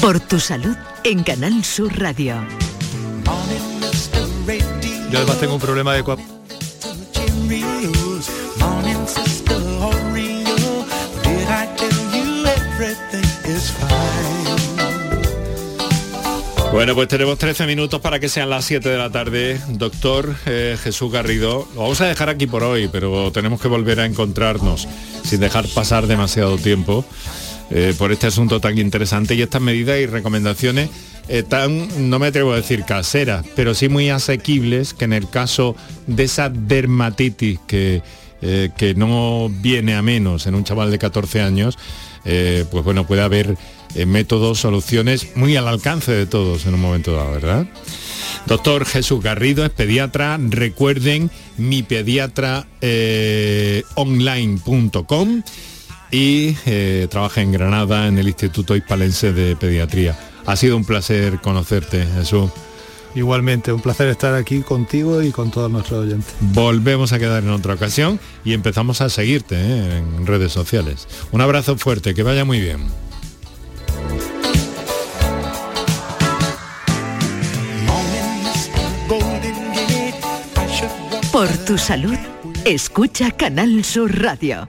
Por tu salud en Canal Sur Radio. Yo además tengo un problema de Bueno, pues tenemos 13 minutos para que sean las 7 de la tarde. Doctor eh, Jesús Garrido, lo vamos a dejar aquí por hoy, pero tenemos que volver a encontrarnos sin dejar pasar demasiado tiempo eh, por este asunto tan interesante y estas medidas y recomendaciones tan, no me atrevo a decir caseras, pero sí muy asequibles, que en el caso de esa dermatitis que, eh, que no viene a menos en un chaval de 14 años, eh, pues bueno, puede haber eh, métodos, soluciones muy al alcance de todos en un momento dado, ¿verdad? Doctor Jesús Garrido es pediatra, recuerden mi pediatra online.com y trabaja en Granada en el Instituto Hispalense de Pediatría. Ha sido un placer conocerte, Jesús. Igualmente, un placer estar aquí contigo y con todos nuestros oyentes. Volvemos a quedar en otra ocasión y empezamos a seguirte ¿eh? en redes sociales. Un abrazo fuerte, que vaya muy bien. Por tu salud, escucha Canal Sur Radio.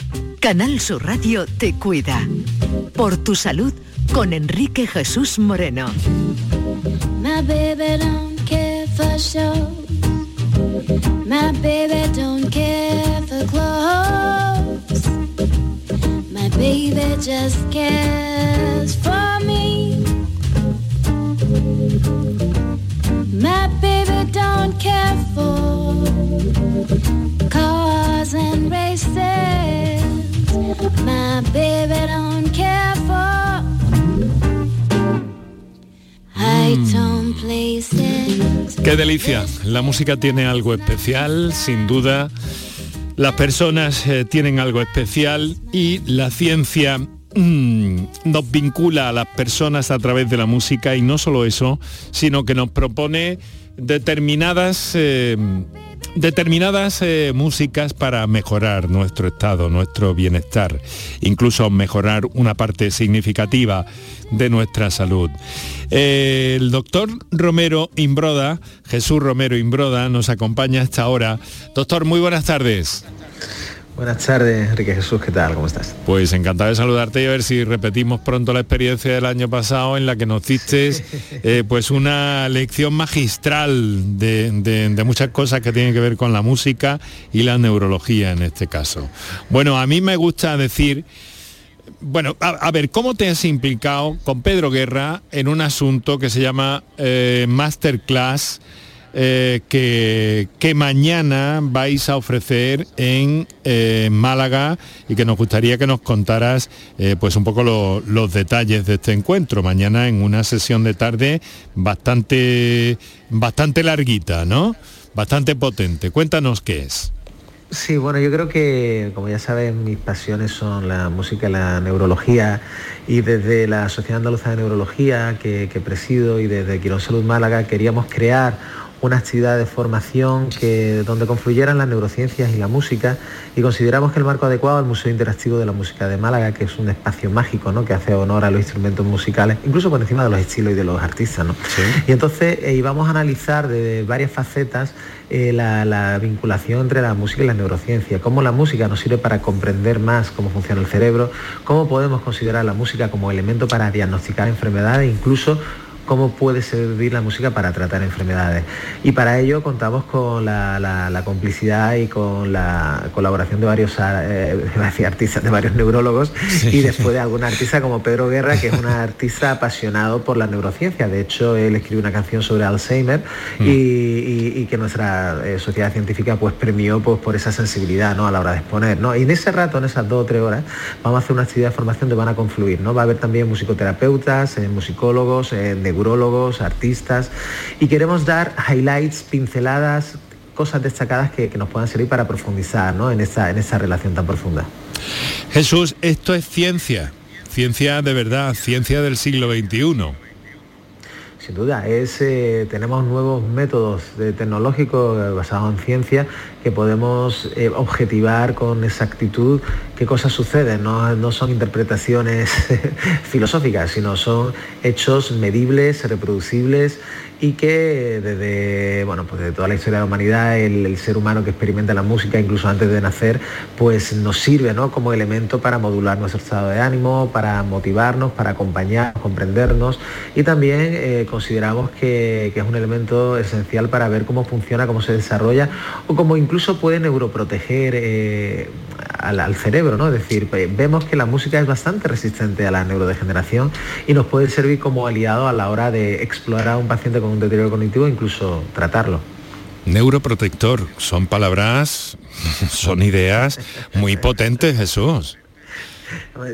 Canal Sur Radio te cuida. Por tu salud con Enrique Jesús Moreno. My baby don't care for show. My baby don't care for clothes. My baby just cares for me. Delicia. La música tiene algo especial, sin duda. Las personas eh, tienen algo especial y la ciencia mm, nos vincula a las personas a través de la música y no solo eso, sino que nos propone determinadas eh, determinadas eh, músicas para mejorar nuestro estado, nuestro bienestar, incluso mejorar una parte significativa de nuestra salud. El doctor Romero Imbroda, Jesús Romero Imbroda, nos acompaña hasta ahora. Doctor, muy. Buenas tardes, Enrique Jesús, ¿qué tal? ¿Cómo estás? Pues encantado de saludarte y a ver si repetimos pronto la experiencia del año pasado en la que nos diste eh, pues una lección magistral de, de- de muchas cosas que tienen que ver con la música y la neurología en este caso. Bueno, a mí me gusta decir, bueno, a, a ver, ¿cómo te has implicado con Pedro Guerra en un asunto que se llama eh, Masterclass? Eh, que, que mañana vais a ofrecer en eh, Málaga y que nos gustaría que nos contaras eh, pues un poco lo- los detalles de este encuentro. Mañana en una sesión de tarde bastante, bastante larguita, ¿no? Bastante potente. Cuéntanos qué es. Sí, bueno, yo creo que, como ya sabes, mis pasiones son la música la neurología y desde la Sociedad Andaluza de Neurología que, que presido y desde Quirón Salud Málaga queríamos crear una actividad de formación que, donde confluyeran las neurociencias y la música y consideramos que el marco adecuado al Museo Interactivo de la Música de Málaga, que es un espacio mágico ¿no? que hace honor a los instrumentos musicales, incluso por encima de los estilos y de los artistas. ¿no? Y entonces eh, íbamos a analizar de varias facetas eh, la, la vinculación entre la música y la neurociencia, cómo la música nos sirve para comprender más cómo funciona el cerebro, cómo podemos considerar la música como elemento para diagnosticar enfermedades, incluso cómo puede servir la música para tratar enfermedades. Y para ello contamos con la, la- la complicidad y con la colaboración de varios eh, artistas, de varios neurólogos y después de algún artista como Pedro Guerra, que es un artista apasionado por la neurociencia. De hecho, él escribió una canción sobre Alzheimer y, y- y que nuestra eh, sociedad científica pues premió pues, por esa sensibilidad ¿no? a la hora de exponer. ¿no? Y en ese rato, en esas dos o tres horas, vamos a hacer una actividad de formación donde van a confluir. ¿no? Va a haber también musicoterapeutas, eh, musicólogos, eh, artistas y queremos dar highlights, pinceladas, cosas destacadas que, que nos puedan servir para profundizar ¿no? en, esa, en esa relación tan profunda. Jesús, esto es ciencia, ciencia de verdad, ciencia del siglo XXI. Sin duda, es, eh, tenemos nuevos métodos tecnológicos eh, basados en ciencia que podemos eh, objetivar con exactitud qué cosas suceden. No, no son interpretaciones filosóficas, sino son hechos medibles, reproducibles y que desde bueno, pues de toda la historia de la humanidad, el, el ser humano que experimenta la música, incluso antes de nacer, pues nos sirve ¿no? como elemento para modular nuestro estado de ánimo, para motivarnos, para acompañar, comprendernos y también eh, consideramos que, que es un elemento esencial para ver cómo funciona, cómo se desarrolla o cómo incluso puede neuroproteger eh, al, cerebro, ¿no? Es decir, vemos que la música es bastante resistente a la neurodegeneración y nos puede servir como aliado a la hora de explorar a un paciente con un deterioro cognitivo e incluso tratarlo. Neuroprotector, son palabras, son ideas muy potentes, Jesús.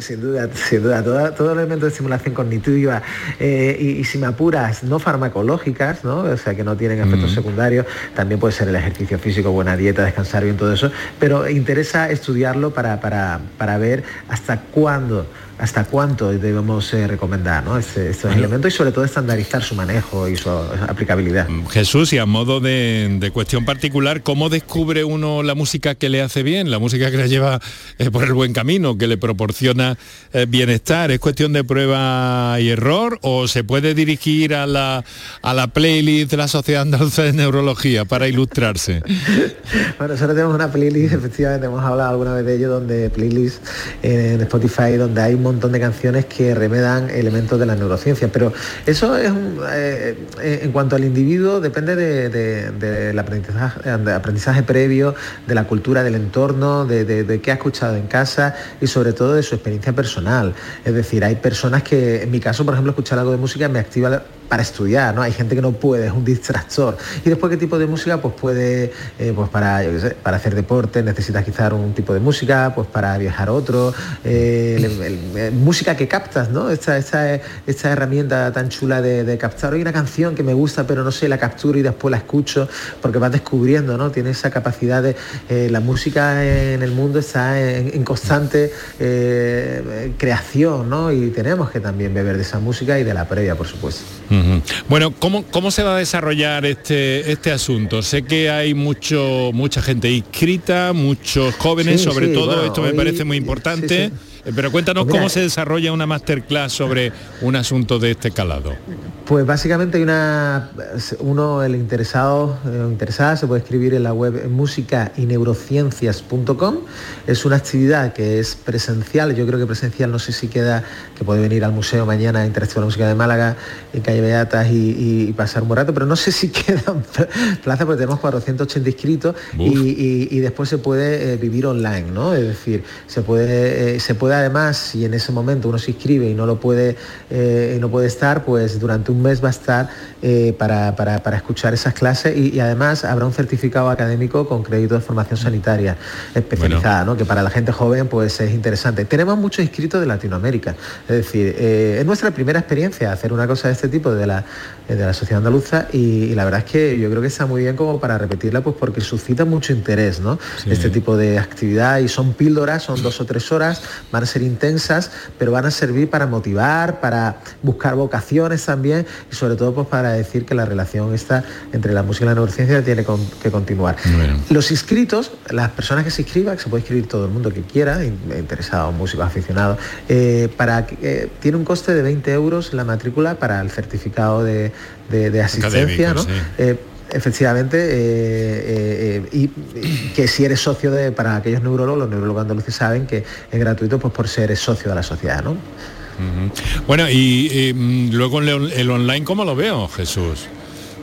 Sin duda, sin duda, todo, todo elemento de estimulación cognitiva eh, y, si me apuras, no farmacológicas, ¿no? o sea, que no tienen efectos secundarios, también puede ser el ejercicio físico, buena dieta, descansar bien, todo eso, pero interesa estudiarlo para, para, para ver hasta cuándo hasta cuánto debemos eh, recomendar este, estos elementos y sobre todo estandarizar su manejo y su aplicabilidad. Mm, Jesús, y a modo de, cuestión particular, ¿cómo descubre uno la música que le hace bien, la música que le lleva eh, por el buen camino, que le proporciona eh, bienestar? ¿Es cuestión de prueba y error o se puede dirigir a la, a la playlist de la Sociedad Andaluza de Neurología para ilustrarse? bueno, nosotros tenemos una playlist, efectivamente, hemos hablado alguna vez de ello, donde playlist en Spotify, donde hay un montón de canciones que remedan elementos de la neurociencia, pero eso es eh, eh, en cuanto al individuo depende del aprendizaje, aprendizaje, previo, de la cultura del entorno, de, de qué ha escuchado en casa y sobre todo de su experiencia personal. Es decir, hay personas que, en mi caso, por ejemplo, escuchar algo de música me activa para estudiar, ¿no? Hay gente que no puede, es un distractor. Y después, ¿qué tipo de música? Pues puede, eh, pues para, para hacer deporte necesitas quizás un tipo de música, pues para viajar otro, música que captas, ¿no? Esta, esta, esta herramienta tan chula de, captar. Hay una canción que me gusta, pero no sé, la capturo y después la escucho, porque vas descubriendo, ¿no? Tiene esa capacidad de... la música en el mundo está en, constante creación, ¿no? Y tenemos que también beber de esa música y de la previa, por supuesto. Bueno, ¿cómo, ¿cómo se va a desarrollar este, este asunto? Sé que hay mucho, mucha gente inscrita, muchos jóvenes, sobre todo, esto me parece muy importante. Eh, pero cuéntanos pues cómo se desarrolla una masterclass sobre un asunto de este calado. Pues básicamente hay una, uno, el interesado o eh, interesada, se puede escribir en la web música y neurociencias.com. Es una actividad que es presencial, yo creo que presencial no sé si queda, que puede venir al museo mañana Interactiva la Música de Málaga, en calle Beatas y, pasar un buen rato, pero no sé si quedan plazas porque tenemos 480 inscritos y, después se puede eh, vivir online, ¿no? Es decir, se puede, se puede además, si en ese momento uno se inscribe y no lo puede, eh, no puede estar, pues durante un mes va a estar eh, para, escuchar esas clases y, además habrá un certificado académico con crédito de formación sanitaria especializada, que para la gente joven pues es interesante. Tenemos muchos inscritos de Latinoamérica, es decir, eh, es nuestra primera experiencia hacer una cosa de este tipo de la, de la sociedad andaluza y, la verdad es que yo creo que está muy bien como para repetirla pues porque suscita mucho interés, ¿no? Este tipo de actividad y son píldoras, son dos o tres horas, van a ser intensas, pero van a servir para motivar, para buscar vocaciones también y sobre todo pues para decir que la relación está entre la música y la neurociencia tiene que continuar. Los inscritos, las personas que se inscriban, que se puede inscribir todo el mundo que quiera, interesado, músico, aficionado, eh, para, eh, tiene un coste de 20 euros la matrícula para el certificado de, asistencia, ¿no? Eh, efectivamente, y, que si eres socio de, para aquellos neurólogos, los neurólogos andaluces saben que es gratuito pues por ser socio de la sociedad, ¿no? Bueno, y, mm, luego el, online, ¿cómo lo veo, Jesús?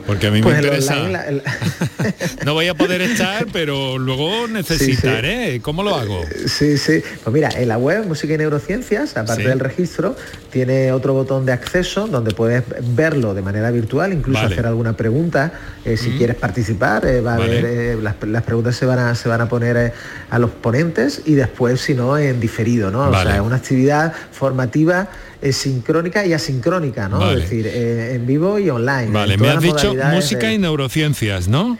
Porque a mí me pues interesa. no voy a poder estar, pero luego necesitaré. ¿Cómo lo hago? Sí, sí. Pues mira, en la web Música y Neurociencias, aparte del registro, tiene otro botón de acceso donde puedes verlo de manera virtual, incluso hacer alguna pregunta. Eh, si quieres participar, eh, va a eh, las, preguntas se van a, se van a poner a los ponentes y después, si no, en diferido, ¿no? O sea, es una actividad formativa sincrónica y asincrónica, ¿no? Es decir, eh, en vivo y online. Vale, me has dicho música y neurociencias, ¿no?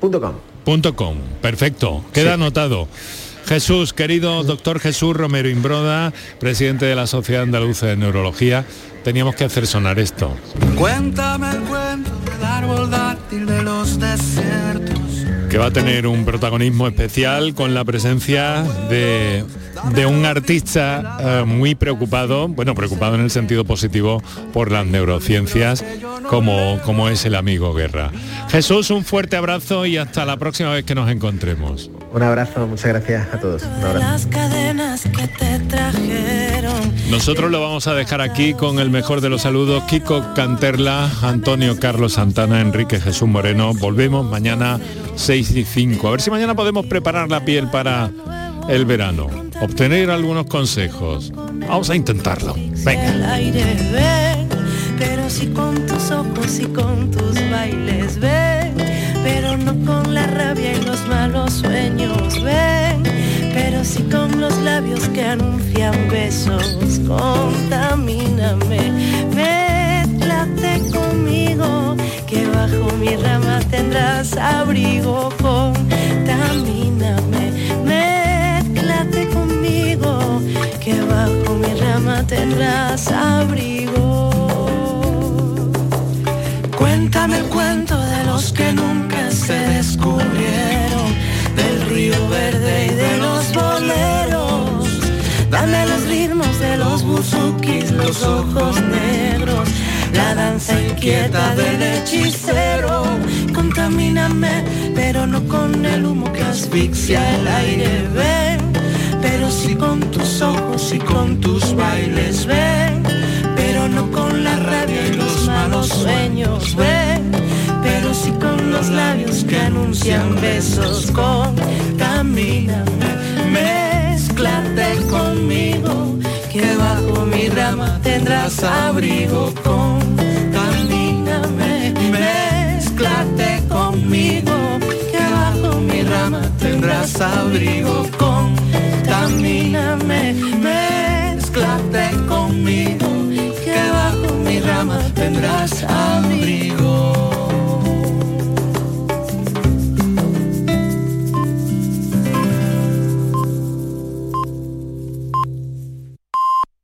Punto com. Punto com, perfecto, queda anotado. Jesús, querido doctor Jesús Romero Imbroda, presidente de la Sociedad Andaluza de Neurología, teníamos que hacer sonar esto. Cuéntame el cuento del árbol dátil de los desiertos. Que va a tener un protagonismo especial con la presencia de de un artista eh, muy preocupado, bueno, preocupado en el sentido positivo por las neurociencias, como, como es el amigo Guerra. Jesús, un fuerte abrazo y hasta la próxima vez que nos encontremos. Un abrazo, muchas gracias a todos. Nosotros lo vamos a dejar aquí con el mejor de los saludos, Kiko Canterla, Antonio Carlos Santana, Enrique Jesús Moreno. Volvemos mañana 6 y 5. A ver si mañana podemos preparar la piel para el verano, obtener algunos consejos. Vamos a intentarlo. Venga. pero si con tus ojos y con tus bailes pero rabia y los malos sueños, ven. Pero si con los labios que anuncian besos, contamíname, mézclate conmigo, que bajo mi rama tendrás abrigo, contamíname, mézclate conmigo, que bajo mi rama tendrás abrigo. Cuéntame el cuento que nunca se descubrieron, del río verde y de los boleros. Dame los ritmos de los buzukis, los ojos negros, la danza inquieta del hechicero. Contamíname, pero no con el humo que asfixia el aire, ven. Pero sí con tus ojos y con tus bailes, ven. Pero no con la rabia y los malos sueños, ven. Pero sí con los labios que anuncian besos, contamíname, mezclate conmigo, que bajo mi rama tendrás abrigo, contamíname, mezclate conmigo, que bajo mi rama tendrás abrigo, contamíname, mezclate conmigo, que bajo mi rama tendrás abrigo.